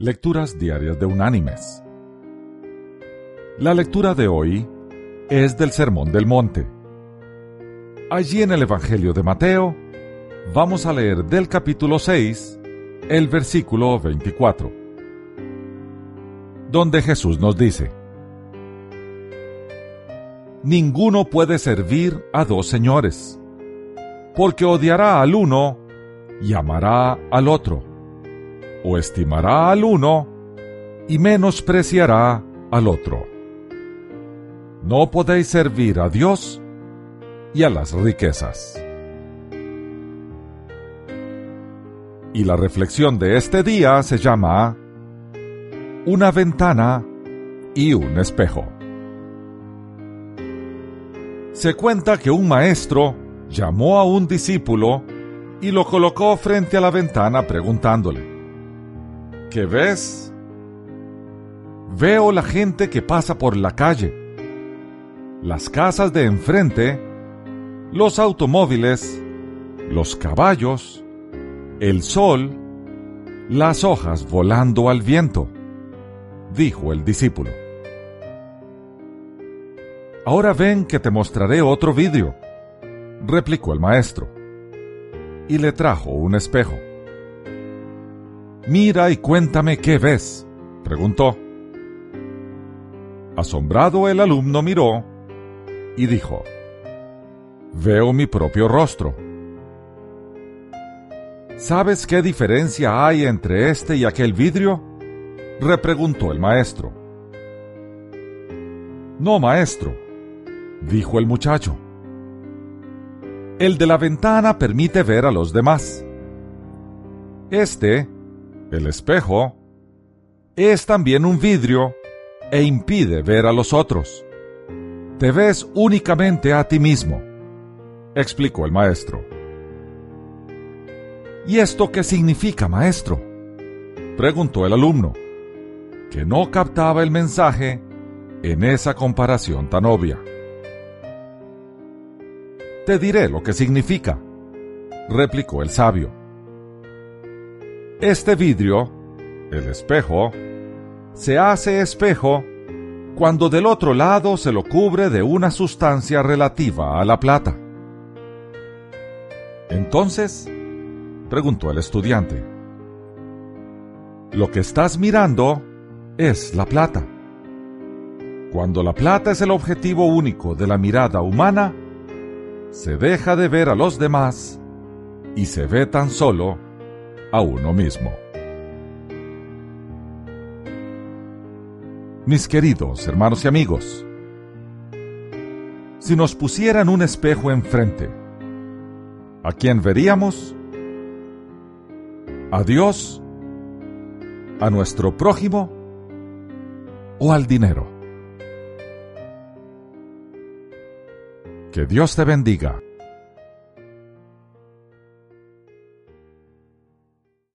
Lecturas Diarias de Unánimes. La lectura de hoy es del Sermón del Monte. Allí en el Evangelio de Mateo vamos a leer del capítulo 6, el versículo 24, donde Jesús nos dice, Ninguno puede servir a dos señores, porque odiará al uno y amará al otro, o estimará al uno y menospreciará al otro. No podéis servir a Dios y a las riquezas. Y la reflexión de este día se llama Una ventana y un espejo. Se cuenta que un maestro llamó a un discípulo y lo colocó frente a la ventana preguntándole, ¿qué ves? Veo la gente que pasa por la calle, las casas de enfrente, los automóviles, los caballos, el sol, las hojas volando al viento, dijo el discípulo. Ahora ven que te mostraré otro vidrio, replicó el maestro y le trajo un espejo. Mira y cuéntame qué ves, preguntó. Asombrado el alumno miró y dijo, Veo mi propio rostro. ¿Sabes qué diferencia hay entre este y aquel vidrio? repreguntó el maestro. No, maestro, dijo el muchacho. El de la ventana permite ver a los demás. Este, el espejo, es también un vidrio e impide ver a los otros. Te ves únicamente a ti mismo, explicó el maestro. ¿Y esto qué significa, maestro? preguntó el alumno, que no captaba el mensaje en esa comparación tan obvia te diré lo que significa, replicó el sabio. Este vidrio, el espejo, se hace espejo cuando del otro lado se lo cubre de una sustancia relativa a la plata. Entonces, preguntó el estudiante, lo que estás mirando es la plata. Cuando la plata es el objetivo único de la mirada humana, se deja de ver a los demás y se ve tan solo a uno mismo. Mis queridos hermanos y amigos, si nos pusieran un espejo enfrente, ¿a quién veríamos? ¿A Dios? ¿A nuestro prójimo? ¿O al dinero? Que Dios te bendiga.